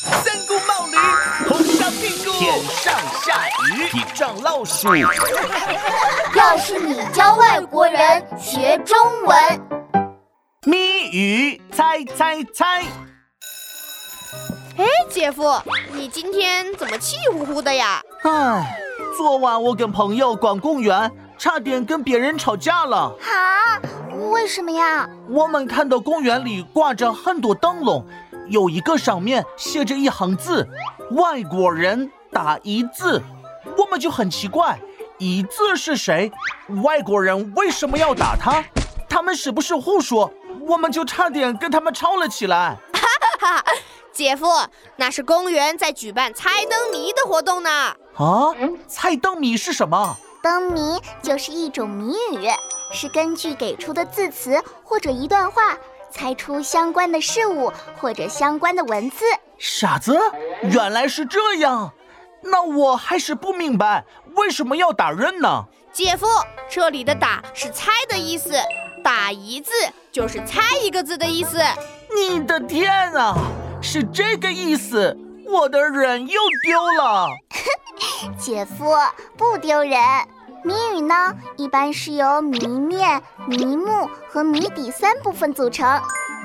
三顾冒驴，红烧屁股，天上下雨，地上老鼠。要是你教外国人学中文，谜语猜猜猜。哎，姐夫，你今天怎么气呼呼的呀？唉，昨晚我跟朋友逛公园，差点跟别人吵架了。啊？为什么呀？我们看到公园里挂着很多灯笼，有一个上面写着一行字：“外国人打一字。”我们就很奇怪，一字是谁？外国人为什么要打他？他们是不是胡说？我们就差点跟他们吵了起来。哈哈哈。姐夫，那是公园在举办猜灯谜的活动呢。啊，猜灯谜是什么？灯谜就是一种谜语，是根据给出的字词或者一段话，猜出相关的事物或者相关的文字。傻子，原来是这样。那我还是不明白，为什么要打人呢？姐夫，这里的“打”是猜的意思，“打一字”就是猜一个字的意思。你的天啊！是这个意思，我的人又丢了。姐夫不丢人。谜语呢，一般是由谜面、谜目和谜底三部分组成。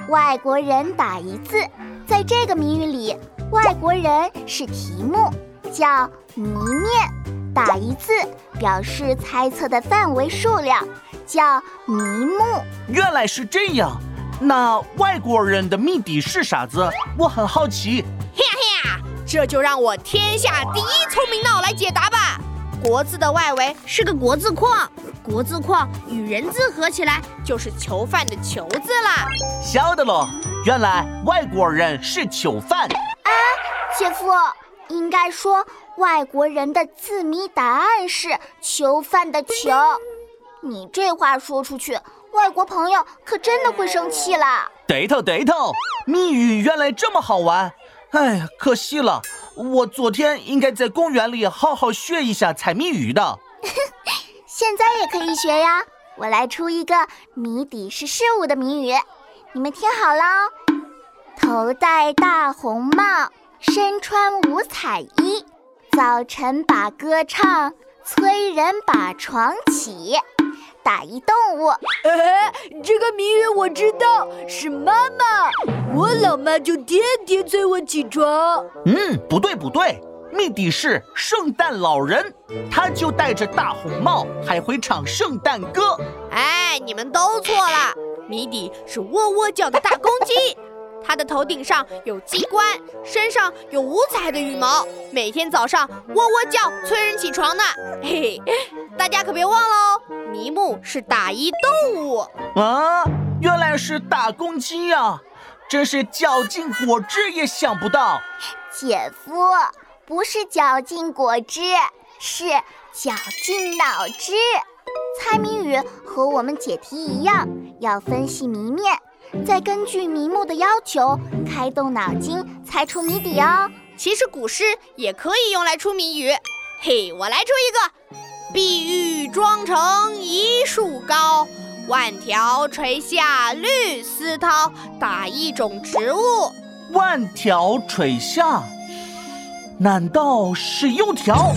外国人打一字，在这个谜语里，外国人是题目，叫谜面；打一字表示猜测的范围数量，叫谜目。原来是这样。那外国人的谜底是啥子？我很好奇。嘿呀嘿呀，这就让我天下第一聪明脑来解答吧。国字的外围是个国字框，国字框与人字合起来就是囚犯的囚字啦。晓得喽，原来外国人是囚犯。啊，姐夫，应该说外国人的字谜答案是囚犯的囚。你这话说出去。外国朋友可真的会生气啦！对头对头，谜语原来这么好玩。哎呀，可惜了，我昨天应该在公园里好好学一下猜谜语的。现在也可以学呀！我来出一个谜底是事物的谜语，你们听好了。头戴大红帽，身穿五彩衣，早晨把歌唱，催人把床起。打一动物，哎，这个谜语我知道，是妈妈。我老妈就天天催我起床。嗯，不对不对，谜底是圣诞老人，他就戴着大红帽，还会唱圣诞歌。哎，你们都错了，谜底是喔喔叫的大公鸡。它的头顶上有机关，身上有五彩的羽毛，每天早上喔喔叫，催人起床呢。嘿嘿，大家可别忘了哦，麋鹿是打一动物啊，原来是打公鸡呀，真是绞尽果汁也想不到。姐夫，不是绞尽果汁，是绞尽脑汁。猜谜语和我们解题一样，要分析谜面。再根据谜目的要求，开动脑筋猜出谜底哦。其实古诗也可以用来出谜语。嘿，我来出一个：碧玉妆成一树高，万条垂下绿丝绦。打一种植物。万条垂下，难道是油条？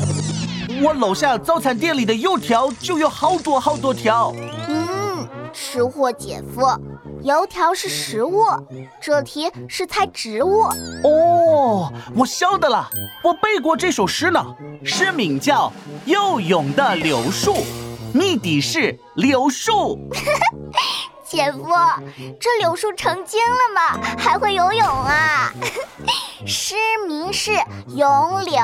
我楼下早餐店里的油条就有好多好多条。嗯，吃货姐夫。油条是食物，这题是猜植物。哦，我晓得了，我背过这首诗呢。诗名叫《游泳的柳树》，谜底是柳树。姐夫，这柳树成精了吗？还会游泳啊？诗名是《咏柳》。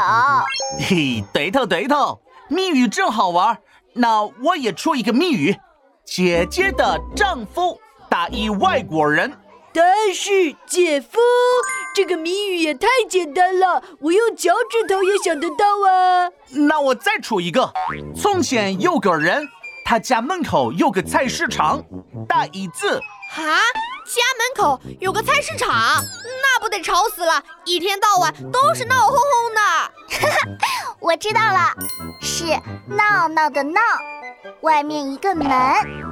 嘿，对头对头，谜语真好玩。那我也出一个谜语：姐姐的丈夫。打一外国人，但是姐夫，这个谜语也太简单了，我用脚趾头也想得到啊。那我再出一个：从前有个人，他家门口有个菜市场，打一字。哈，家门口有个菜市场，那不得吵死了，一天到晚都是闹哄哄的。哈哈，我知道了，是闹闹的闹。外面一个门，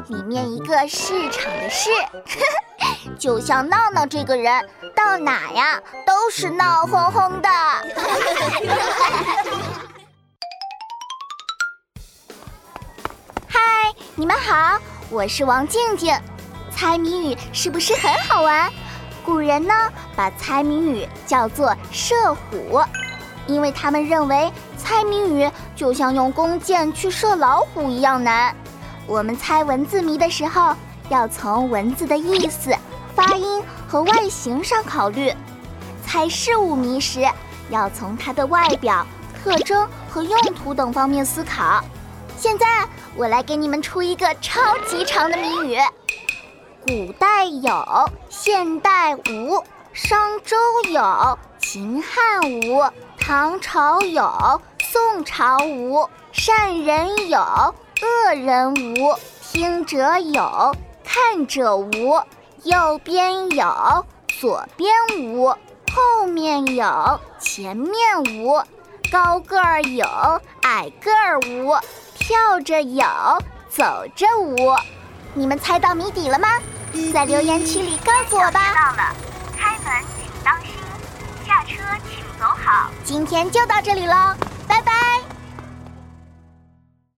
里面一个市场的市，就像闹闹这个人，到哪呀都是闹哄哄的。嗨，你们好，我是王静静。猜谜语是不是很好玩？古人呢把猜谜语叫做射虎，因为他们认为猜谜语就像用弓箭去射老虎一样难。我们猜文字谜的时候，要从文字的意思、发音和外形上考虑；猜事物谜时，要从它的外表、特征和用途等方面思考。现在我来给你们出一个超级长的谜语。古代有，现代无；商周有，秦汉无；唐朝有，宋朝无；善人有，恶人无；听者有，看者无；右边有，左边无；后面有，前面无；高个儿有，矮个儿无；跳着有，走着无。你们猜到谜底了吗？在留言区里告诉我吧。好。今天就到这里喽，拜拜。